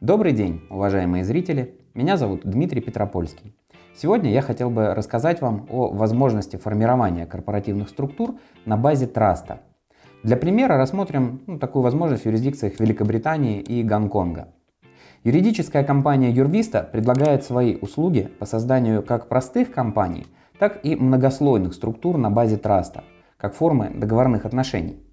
Добрый день, уважаемые зрители! Меня зовут Дмитрий Петропольский. Сегодня я хотел бы рассказать вам о возможности формирования корпоративных структур на базе траста. Для примера рассмотрим ну, такую возможность в юрисдикциях Великобритании и Гонконга. Юридическая компания Юрвиста предлагает свои услуги по созданию как простых компаний, так и многослойных структур на базе траста, как формы договорных отношений.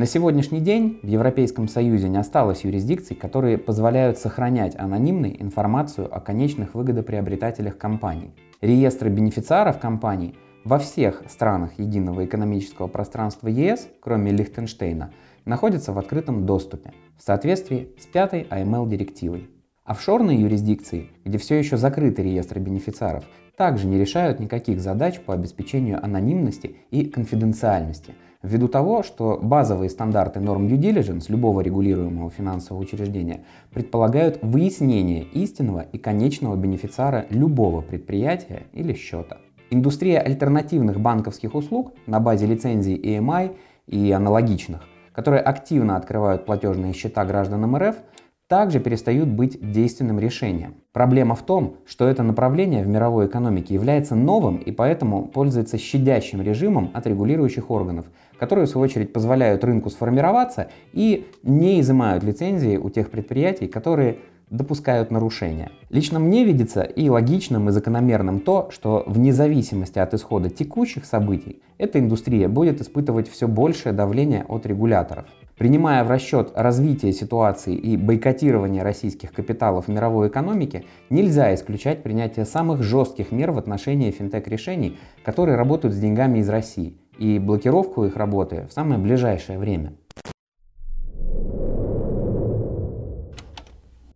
На сегодняшний день в Европейском Союзе не осталось юрисдикций, которые позволяют сохранять анонимной информацию о конечных выгодоприобретателях компаний. Реестры бенефициаров компаний во всех странах единого экономического пространства ЕС, кроме Лихтенштейна, находятся в открытом доступе в соответствии с пятой AML-директивой. Офшорные юрисдикции, где все еще закрыты реестры бенефициаров, также не решают никаких задач по обеспечению анонимности и конфиденциальности – ввиду того, что базовые стандарты норм due diligence любого регулируемого финансового учреждения предполагают выяснение истинного и конечного бенефициара любого предприятия или счета. Индустрия альтернативных банковских услуг на базе лицензий EMI и аналогичных, которые активно открывают платежные счета гражданам РФ, также перестают быть действенным решением. Проблема в том, что это направление в мировой экономике является новым и поэтому пользуется щадящим режимом от регулирующих органов, которые в свою очередь позволяют рынку сформироваться и не изымают лицензии у тех предприятий, которые допускают нарушения. Лично мне видится и логичным, и закономерным то, что вне зависимости от исхода текущих событий, эта индустрия будет испытывать все большее давление от регуляторов. Принимая в расчет развитие ситуации и бойкотирование российских капиталов в мировой экономике, нельзя исключать принятие самых жестких мер в отношении финтех-решений, которые работают с деньгами из России, и блокировку их работы в самое ближайшее время.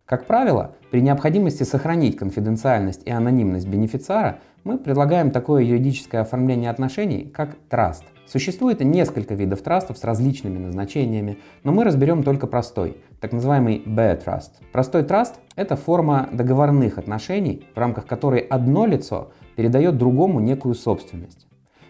Как правило, при необходимости сохранить конфиденциальность и анонимность бенефициара, мы предлагаем такое юридическое оформление отношений, как траст. Существует несколько видов трастов с различными назначениями, но мы разберем только простой, так называемый Trust. Простой траст – это форма договорных отношений, в рамках которой одно лицо передает другому некую собственность.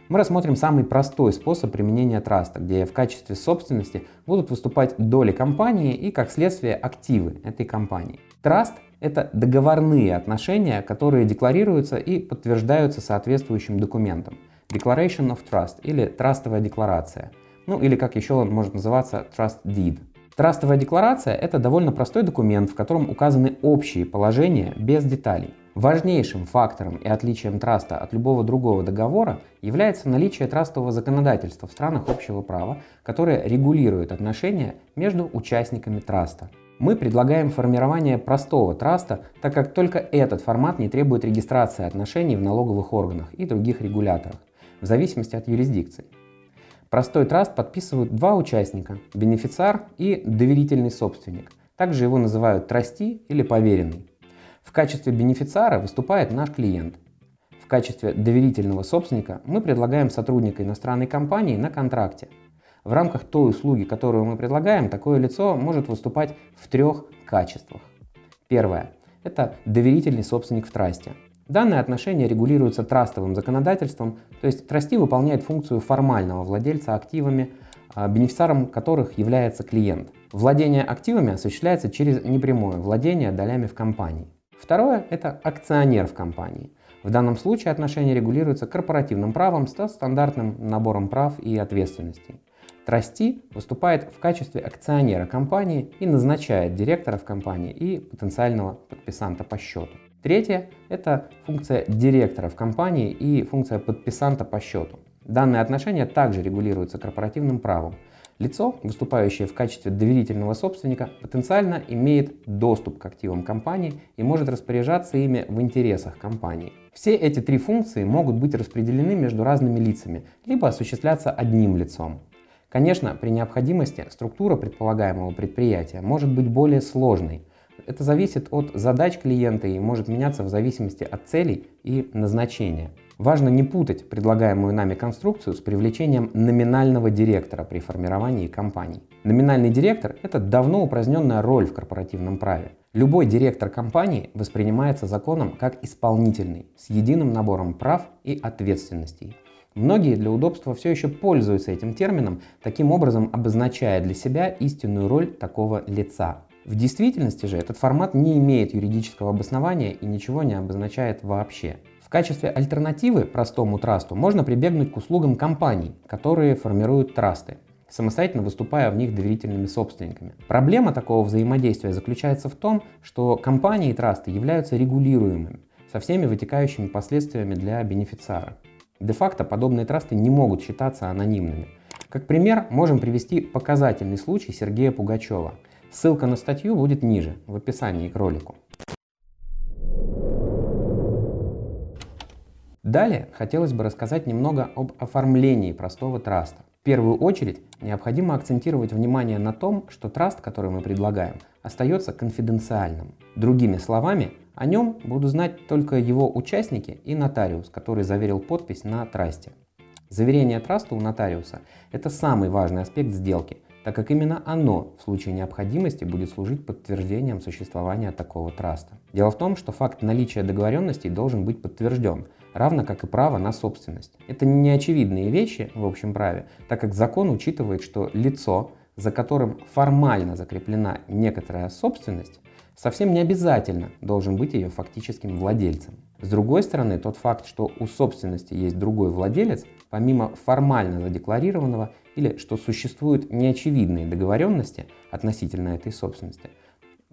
Мы рассмотрим самый простой способ применения траста, где в качестве собственности будут выступать доли компании и, как следствие, активы этой компании. Траст – это договорные отношения, которые декларируются и подтверждаются соответствующим документом. Declaration of Trust или трастовая декларация. Ну или как еще он может называться Trust Deed. Трастовая декларация – это довольно простой документ, в котором указаны общие положения без деталей. Важнейшим фактором и отличием траста от любого другого договора является наличие трастового законодательства в странах общего права, которое регулирует отношения между участниками траста. Мы предлагаем формирование простого траста, так как только этот формат не требует регистрации отношений в налоговых органах и других регуляторах, в зависимости от юрисдикции. Простой траст подписывают два участника – бенефициар и доверительный собственник. Также его называют трасти или поверенный. В качестве бенефициара выступает наш клиент. В качестве доверительного собственника мы предлагаем сотрудника иностранной компании на контракте. В рамках той услуги, которую мы предлагаем, такое лицо может выступать в трех качествах. Первое – это доверительный собственник в трасте. Данное отношение регулируется трастовым законодательством, то есть трасти выполняет функцию формального владельца активами, а, бенефициаром которых является клиент. Владение активами осуществляется через непрямое владение долями в компании. Второе – это акционер в компании. В данном случае отношения регулируются корпоративным правом с стандартным набором прав и ответственностей. Трасти выступает в качестве акционера компании и назначает директора в компании и потенциального подписанта по счету. Третье – это функция директора в компании и функция подписанта по счету. Данные отношения также регулируются корпоративным правом. Лицо, выступающее в качестве доверительного собственника, потенциально имеет доступ к активам компании и может распоряжаться ими в интересах компании. Все эти три функции могут быть распределены между разными лицами, либо осуществляться одним лицом. Конечно, при необходимости структура предполагаемого предприятия может быть более сложной. Это зависит от задач клиента и может меняться в зависимости от целей и назначения. Важно не путать предлагаемую нами конструкцию с привлечением номинального директора при формировании компаний. Номинальный директор – это давно упраздненная роль в корпоративном праве. Любой директор компании воспринимается законом как исполнительный, с единым набором прав и ответственностей. Многие для удобства все еще пользуются этим термином, таким образом обозначая для себя истинную роль такого лица. В действительности же этот формат не имеет юридического обоснования и ничего не обозначает вообще. В качестве альтернативы простому трасту можно прибегнуть к услугам компаний, которые формируют трасты самостоятельно выступая в них доверительными собственниками. Проблема такого взаимодействия заключается в том, что компании и трасты являются регулируемыми, со всеми вытекающими последствиями для бенефициара. Де-факто подобные трасты не могут считаться анонимными. Как пример можем привести показательный случай Сергея Пугачева. Ссылка на статью будет ниже, в описании к ролику. Далее хотелось бы рассказать немного об оформлении простого траста. В первую очередь необходимо акцентировать внимание на том, что траст, который мы предлагаем, остается конфиденциальным. Другими словами, о нем будут знать только его участники и нотариус, который заверил подпись на трасте. Заверение траста у нотариуса – это самый важный аспект сделки, так как именно оно в случае необходимости будет служить подтверждением существования такого траста. Дело в том, что факт наличия договоренностей должен быть подтвержден, равно как и право на собственность. Это не очевидные вещи в общем праве, так как закон учитывает, что лицо, за которым формально закреплена некоторая собственность, совсем не обязательно должен быть ее фактическим владельцем. С другой стороны, тот факт, что у собственности есть другой владелец, помимо формально задекларированного, или что существуют неочевидные договоренности относительно этой собственности,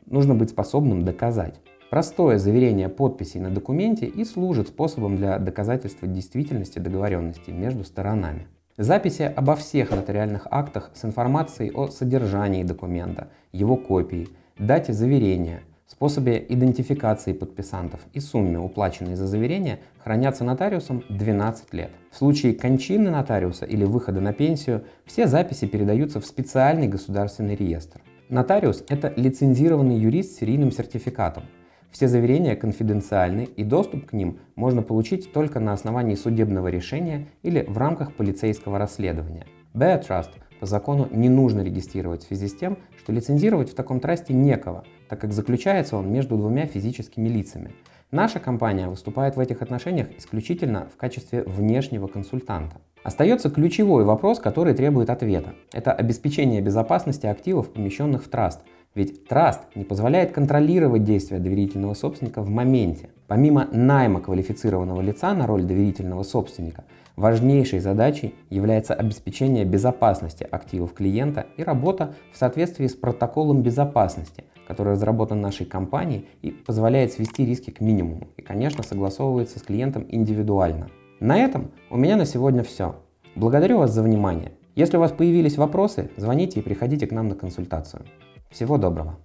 нужно быть способным доказать. Простое заверение подписей на документе и служит способом для доказательства действительности договоренности между сторонами. Записи обо всех нотариальных актах с информацией о содержании документа, его копии, дате заверения, способе идентификации подписантов и сумме, уплаченной за заверение, хранятся нотариусом 12 лет. В случае кончины нотариуса или выхода на пенсию все записи передаются в специальный государственный реестр. Нотариус – это лицензированный юрист с серийным сертификатом, все заверения конфиденциальны и доступ к ним можно получить только на основании судебного решения или в рамках полицейского расследования. Bear Trust по закону не нужно регистрировать в связи с тем, что лицензировать в таком трасте некого, так как заключается он между двумя физическими лицами. Наша компания выступает в этих отношениях исключительно в качестве внешнего консультанта. Остается ключевой вопрос, который требует ответа. Это обеспечение безопасности активов, помещенных в траст – ведь траст не позволяет контролировать действия доверительного собственника в моменте. Помимо найма квалифицированного лица на роль доверительного собственника, важнейшей задачей является обеспечение безопасности активов клиента и работа в соответствии с протоколом безопасности, который разработан нашей компанией и позволяет свести риски к минимуму и, конечно, согласовывается с клиентом индивидуально. На этом у меня на сегодня все. Благодарю вас за внимание. Если у вас появились вопросы, звоните и приходите к нам на консультацию. Всего доброго!